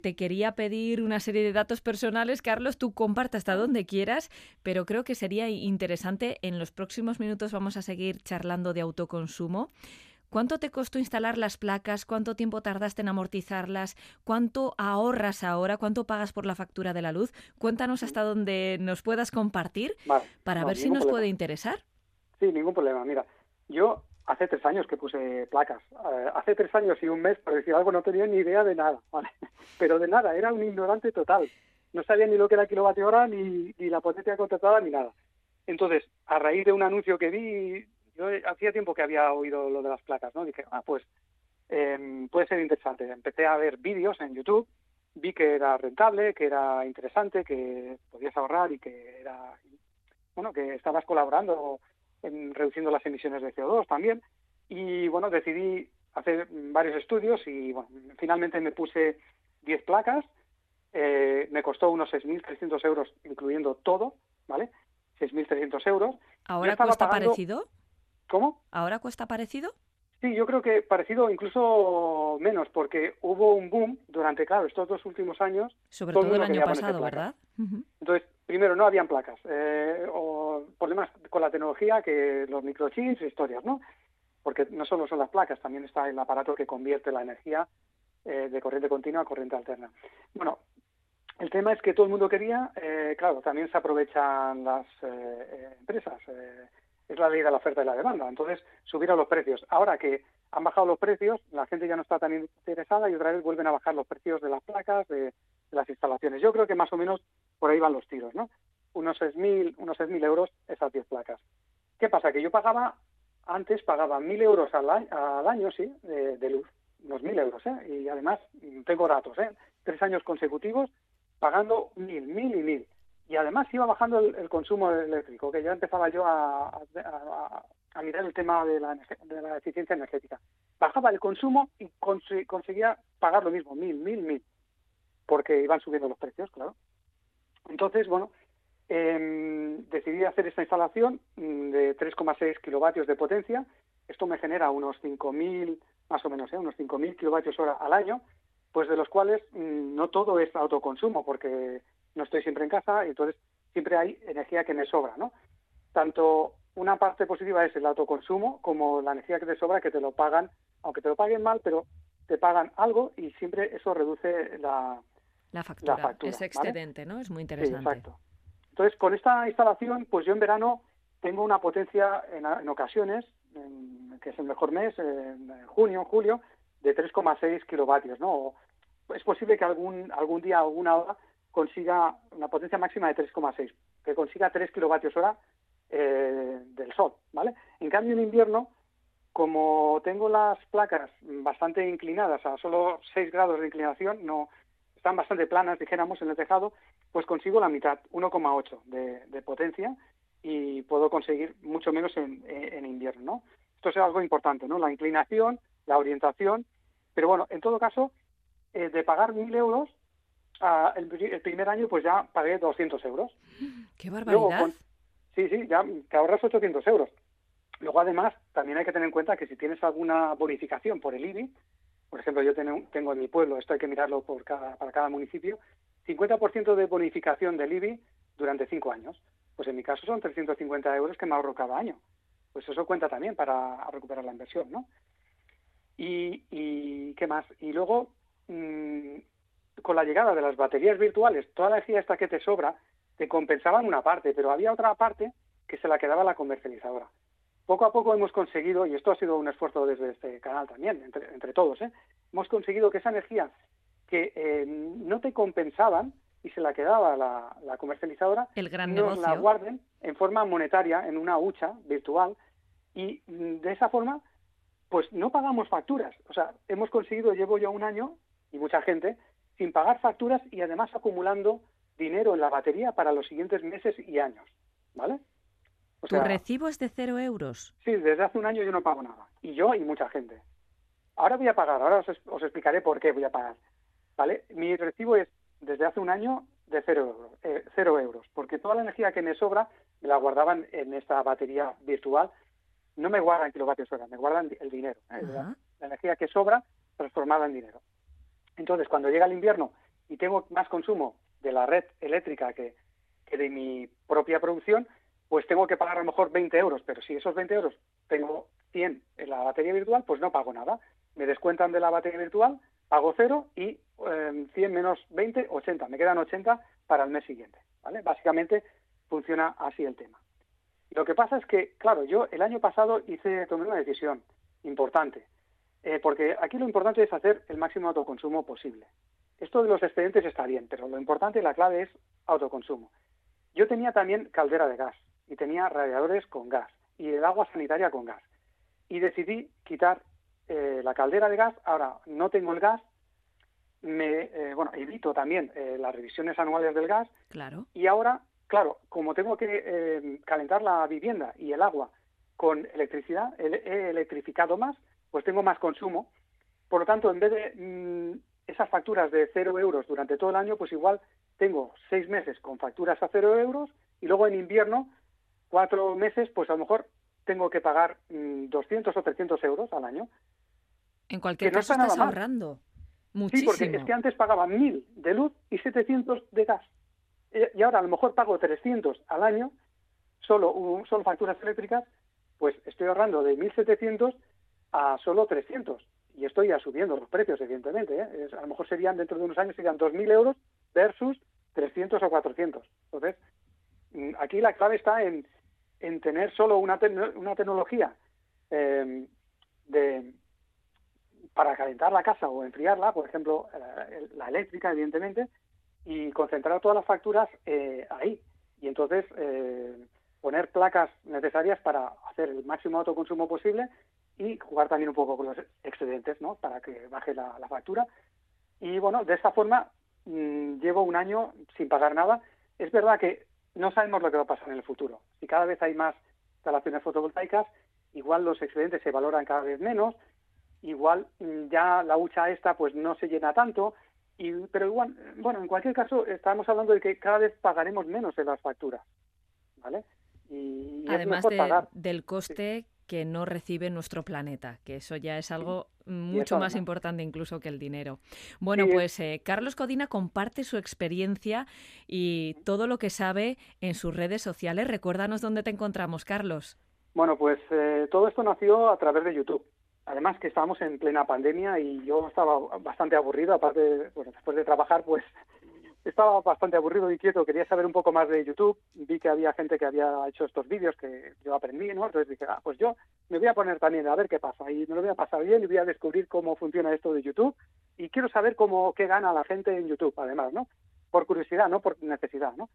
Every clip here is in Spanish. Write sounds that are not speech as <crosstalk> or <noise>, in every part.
Te quería pedir una serie de datos personales, Carlos, tú comparte hasta donde quieras, pero creo que sería interesante. En los próximos minutos vamos a seguir charlando de autoconsumo. ¿Cuánto te costó instalar las placas? ¿Cuánto tiempo tardaste en amortizarlas? ¿Cuánto ahorras ahora? ¿Cuánto pagas por la factura de la luz? Cuéntanos hasta donde nos puedas compartir para ver si nos puede interesar. Sí, ningún problema. Mira, yo hace tres años que puse placas. Eh, hace tres años y un mes, por decir algo, no tenía ni idea de nada. <laughs> Pero de nada, era un ignorante total. No sabía ni lo que era kilovatio hora, ni, ni la potencia contratada, ni nada. Entonces, a raíz de un anuncio que vi, yo hacía tiempo que había oído lo de las placas, ¿no? Dije, ah, pues eh, puede ser interesante. Empecé a ver vídeos en YouTube, vi que era rentable, que era interesante, que podías ahorrar y que era, bueno, que estabas colaborando en reduciendo las emisiones de CO2 también. Y bueno, decidí hacer varios estudios y bueno, finalmente me puse 10 placas. Eh, me costó unos 6.300 euros, incluyendo todo, ¿vale? 6.300 euros. ¿Ahora cuesta parecido? ¿Cómo? ¿Ahora cuesta parecido? Sí, yo creo que parecido incluso menos, porque hubo un boom durante, claro, estos dos últimos años. Sobre todo, el año pasado, ¿verdad? Entonces, primero, no habían placas, eh, o problemas con la tecnología, que los microchips, historias, ¿no? Porque no solo son las placas, también está el aparato que convierte la energía eh, de corriente continua a corriente alterna. Bueno, el tema es que todo el mundo quería, eh, claro, también se aprovechan las empresas es la ley de la oferta y la demanda. Entonces, subieron los precios. Ahora que han bajado los precios, la gente ya no está tan interesada y otra vez vuelven a bajar los precios de las placas, de, las instalaciones. Yo creo que más o menos por ahí van los tiros, ¿no? Unos 6.000 unos 6.000 euros esas 10 placas. ¿Qué pasa? Que yo pagaba, antes pagaba 1.000 euros al año, al año sí, de, luz. Unos 1.000 euros, ¿eh? Y además tengo datos, ¿eh? Tres años consecutivos pagando 1.000, 1.000 y 1.000 y además iba bajando el, consumo eléctrico, que ya empezaba yo a, mirar el tema de la, de la, eficiencia energética. Bajaba el consumo y conseguía pagar lo mismo, mil, mil, mil, porque iban subiendo los precios, claro. Entonces, bueno, em, decidí hacer esta instalación mm, de 3,6 kilovatios de potencia. Esto me genera unos 5.000, más o menos, ¿eh? unos 5.000 kilovatios hora al año, pues de los cuales mm, no todo es autoconsumo, porque no estoy siempre en casa y entonces siempre hay energía que me sobra, ¿no? Tanto una parte positiva es el autoconsumo como la energía que te sobra que te lo pagan, aunque te lo paguen mal, pero te pagan algo y siempre eso reduce la, la factura. es excedente, ¿no? Es muy interesante. exacto. Entonces, con esta instalación, pues yo en verano tengo una potencia en, ocasiones, que es el mejor mes, en junio, julio, de 3,6 kilovatios, ¿no? es posible que algún, algún día, alguna hora, consiga una potencia máxima de 3,6, que consiga 3 kilovatios hora eh, del sol, ¿vale? En cambio, en invierno, como tengo las placas bastante inclinadas a solo 6 grados de inclinación, no están bastante planas, dijéramos, en el tejado, pues consigo la mitad, 1,8 de, de, potencia y puedo conseguir mucho menos en, en, invierno, ¿no? Esto es algo importante, ¿no? La inclinación, la orientación, pero bueno, en todo caso, eh, de pagar 1.000 euros, el, primer año pues ya pagué 200 euros. ¡Qué barbaridad! sí, sí, ya te ahorras 800 euros. Luego, además, también hay que tener en cuenta que si tienes alguna bonificación por el IBI, por ejemplo, yo tengo, tengo en mi pueblo, esto hay que mirarlo por cada, para cada municipio, 50% de bonificación del IBI durante cinco años. Pues en mi caso son 350 euros que me ahorro cada año. Pues eso cuenta también para recuperar la inversión, ¿no? Y, ¿qué más? Y luego, mmm, con la llegada de las baterías virtuales, toda la energía esta que te sobra, te compensaban una parte, pero había otra parte que se la quedaba la comercializadora. Poco a poco hemos conseguido, y esto ha sido un esfuerzo desde este canal también, entre, todos, ¿eh? hemos conseguido que esa energía que eh, no te compensaban y se la quedaba la, comercializadora, El gran nos la guarden en forma monetaria en una hucha virtual y mm, de esa forma pues no pagamos facturas. O sea, hemos conseguido, llevo ya un año y mucha gente, sin pagar facturas y además acumulando dinero en la batería para los siguientes meses y años, ¿vale? O ¿Tu recibo es de cero euros? Sí, desde hace un año yo no pago nada. Y yo y mucha gente. Ahora voy a pagar, ahora os, explicaré por qué voy a pagar. ¿Vale? Mi recibo es desde hace un año de cero euros, eh, cero euros, porque toda la energía que me sobra me la guardaban en esta batería virtual. No me guardan kilovatios hora, me guardan el dinero. ¿eh? la energía que sobra transformada en dinero. Entonces, cuando llega el invierno y tengo más consumo de la red eléctrica que, que de mi propia producción, pues tengo que pagar a lo mejor 20 euros, pero si esos 20 euros tengo 100 en la batería virtual, pues no pago nada. Me descuentan de la batería virtual, pago cero y 100 em, menos 20, 80. Me quedan 80 para el mes siguiente. ¿vale? Básicamente funciona así el tema. Lo que pasa es que, claro, yo el año pasado hice, tomé una decisión importante, eh, porque aquí lo importante es hacer el máximo autoconsumo posible. Esto de los excedentes está bien, pero lo importante la clave es autoconsumo. Yo tenía también caldera de gas y tenía radiadores con gas y el agua sanitaria con gas. Y decidí quitar eh, la caldera de gas. Ahora no tengo el gas. Me, eh, bueno, evito también eh, las revisiones anuales del gas. Claro. Y ahora, claro, como tengo que calentar la vivienda y el agua con electricidad, he electrificado más, pues tengo más consumo. Por lo tanto, en vez de mm, esas facturas de cero euros durante todo el año, pues igual tengo seis meses con facturas a cero euros y luego en invierno cuatro meses, pues a lo mejor tengo que pagar 200 mm, o 300 euros al año. En cualquier caso estás ahorrando muchísimo. Sí, porque es que antes pagaba 1.000 de luz y 700 de gas. Y ahora a lo mejor pago 300 al año, solo, solo facturas eléctricas, pues estoy ahorrando de 1.700 a solo 300. Y estoy ya subiendo los precios, evidentemente. ¿eh? a lo mejor serían, dentro de unos años, serían 2.000 euros versus 300 o 400. Entonces, mm, aquí la clave está en, en tener solo una, una tecnología eh, de, para calentar la casa o enfriarla, por ejemplo, eh, la eléctrica, evidentemente, y concentrar todas las facturas eh, ahí. Y entonces poner placas necesarias para hacer el máximo autoconsumo posible y jugar también un poco con los excedentes, ¿no? Para que baje la, factura. Y bueno, de esta forma mm, llevo un año sin pagar nada. Es verdad que no sabemos lo que va a pasar en el futuro. Si cada vez hay más instalaciones fotovoltaicas, igual los excedentes se valoran cada vez menos, igual mm, ya la hucha esta pues no se llena tanto, y, pero igual, bueno, en cualquier caso estamos hablando de que cada vez pagaremos menos en las facturas, ¿vale? Y, Además del coste que no recibe nuestro planeta, que eso ya es algo mucho más importante incluso que el dinero. Bueno, pues eh, Carlos Codina comparte su experiencia y todo lo que sabe en sus redes sociales. Recuérdanos dónde te encontramos, Carlos. Bueno, pues eh, todo esto nació a través de YouTube. Además que estábamos en plena pandemia y yo estaba bastante aburrido, aparte, bueno, después de trabajar, pues <laughs> estaba bastante aburrido y quieto, quería saber un poco más de YouTube, vi que había gente que había hecho estos vídeos que yo aprendí, ¿no? Entonces dije, ah, pues yo me voy a poner también a ver qué pasa y me lo voy a pasar bien y voy a descubrir cómo funciona esto de YouTube y quiero saber cómo, qué gana la gente en YouTube, además, ¿no? Por curiosidad, no por necesidad, ¿no?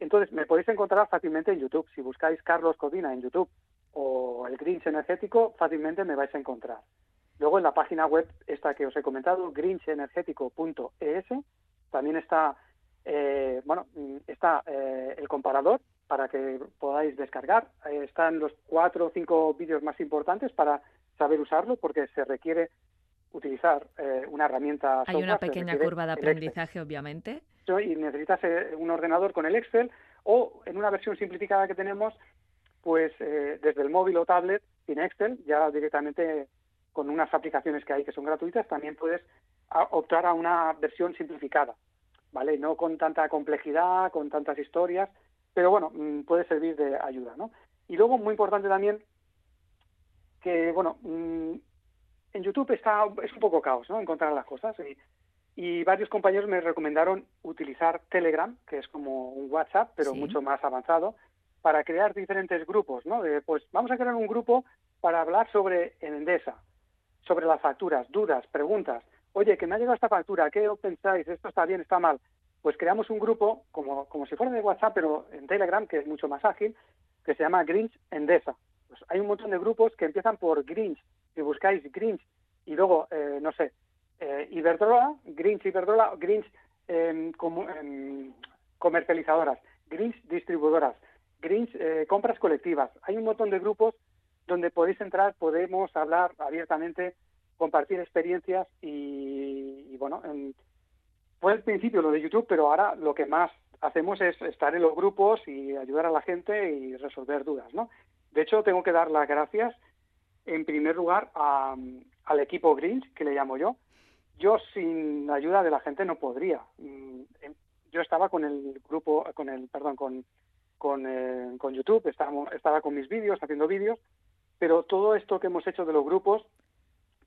Entonces, me podéis encontrar fácilmente en YouTube. Si buscáis Carlos Codina en YouTube o el Grinch energético, fácilmente me vais a encontrar. Luego en la página web esta que os he comentado, grinchenergético.es, también está, eh, bueno, está eh, el comparador para que podáis descargar. Eh, están los cuatro o cinco vídeos más importantes para saber usarlo porque se requiere utilizar una herramienta. Hay una pequeña curva de aprendizaje, obviamente. Y necesitas un ordenador con el Excel o en una versión simplificada que tenemos, pues desde el móvil o tablet sin Excel, ya directamente con unas aplicaciones que hay que son gratuitas, también puedes optar a una versión simplificada, ¿vale? No con tanta complejidad, con tantas historias, pero bueno, mm, puede servir de ayuda, ¿no? Y luego, muy importante también, que, bueno, mm, en YouTube está, es un poco caos, ¿no? Encontrar las cosas y, y varios compañeros me recomendaron utilizar Telegram, que es como un WhatsApp, pero mucho más avanzado, para crear diferentes grupos, ¿no? De, pues vamos a crear un grupo para hablar sobre Endesa, sobre las facturas, dudas, preguntas oye, que me ha llegado esta factura, ¿qué pensáis? ¿Esto está bien, está mal? Pues creamos un grupo, como, como si fuera de WhatsApp, pero en Telegram, que es mucho más ágil, que se llama Grinch Endesa. Pues hay un montón de grupos que empiezan por Grinch. Si buscáis Grinch y luego, eh, no sé, eh, Iberdrola, Grinch Iberdrola, Grinch em, comercializadoras, Grinch distribuidoras, Grinch eh, compras colectivas. Hay un montón de grupos donde podéis entrar, podemos hablar abiertamente compartir experiencias y, bueno, fue el principio lo de YouTube, pero ahora lo que más hacemos es estar en los grupos y ayudar a la gente y resolver dudas, ¿no? De hecho, tengo que dar las gracias en primer lugar al equipo Grinch, que le llamo yo. yo sin ayuda de la gente no podría. Mm, em, yo estaba con el grupo, con el, perdón, con, con, eh, con YouTube, estaba, estaba con mis vídeos, haciendo vídeos, pero todo esto que hemos hecho de los grupos,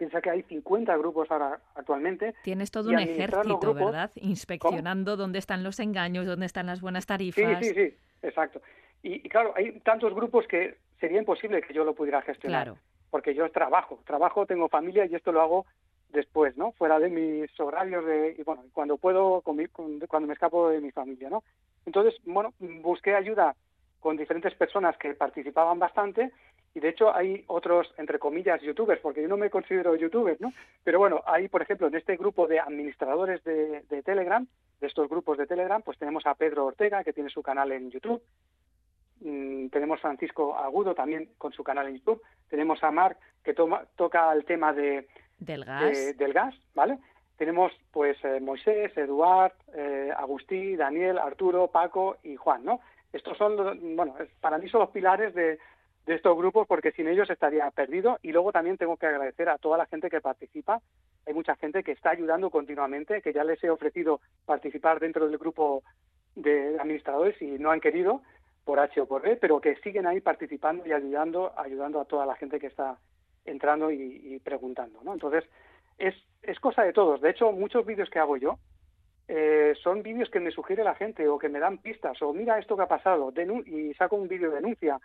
piensa que hay 50 grupos ahora actualmente. Tienes todo un ejército, ¿verdad? Inspeccionando dónde están los engaños, dónde están las buenas tarifas. Sí, sí, sí, exacto. Y, claro, hay tantos grupos que sería imposible que yo lo pudiera gestionar. Claro. Porque yo trabajo, trabajo, tengo familia y esto lo hago después, ¿no? Fuera de mis horarios de, y bueno, cuando puedo, cuando me escapo de mi familia, ¿no? Entonces, bueno, busqué ayuda con diferentes personas que participaban bastante y de hecho hay otros, entre comillas, youtubers, porque yo no me considero youtuber, ¿no? Pero bueno, hay, por ejemplo, en este grupo de administradores de, de Telegram, de estos grupos de Telegram, pues tenemos a Pedro Ortega, que tiene su canal en YouTube, mm, tenemos a Francisco Agudo también con su canal en YouTube, tenemos a Marc, que toma, toca el tema de del gas. del gas, ¿vale? Tenemos pues eh, Moisés, Eduard, eh, Agustí, Daniel, Arturo, Paco y Juan, ¿no? Estos son, bueno, para mí son los pilares de, de estos grupos porque sin ellos estaría perdido y luego también tengo que agradecer a toda la gente que participa. Hay mucha gente que está ayudando continuamente, que ya les he ofrecido participar dentro del grupo de administradores y no han querido por H o por B, pero que siguen ahí participando y ayudando, ayudando a toda la gente que está entrando y, preguntando, ¿no? Entonces, es, es cosa de todos. De hecho, muchos vídeos que hago yo eh, son vídeos que me sugiere la gente o que me dan pistas o mira esto que ha pasado y saco un vídeo de denuncia.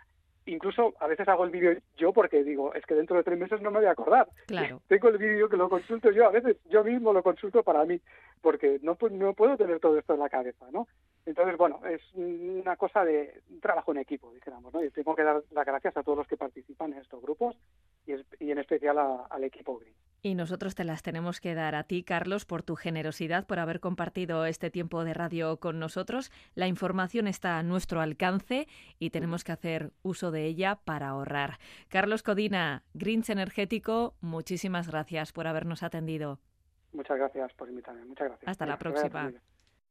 Incluso a veces hago el vídeo yo porque digo, es que dentro de tres meses no me voy a acordar. Claro. <laughs> Tengo el vídeo que lo consulto yo, a veces yo mismo lo consulto para mí, porque no, no puedo tener todo esto en la cabeza, ¿no? Entonces, bueno, es una cosa de trabajo en equipo, dijéramos, ¿no? Y tengo que dar las gracias a todos los que participan en estos grupos y, en especial al equipo Green. Y nosotros te las tenemos que dar a ti, Carlos, por tu generosidad, por haber compartido este tiempo de radio con nosotros. La información está a nuestro alcance y tenemos que hacer uso de ella para ahorrar. Carlos Codina, Greens Energético, muchísimas gracias por habernos atendido. Muchas gracias por invitarme. Muchas gracias. Hasta la próxima.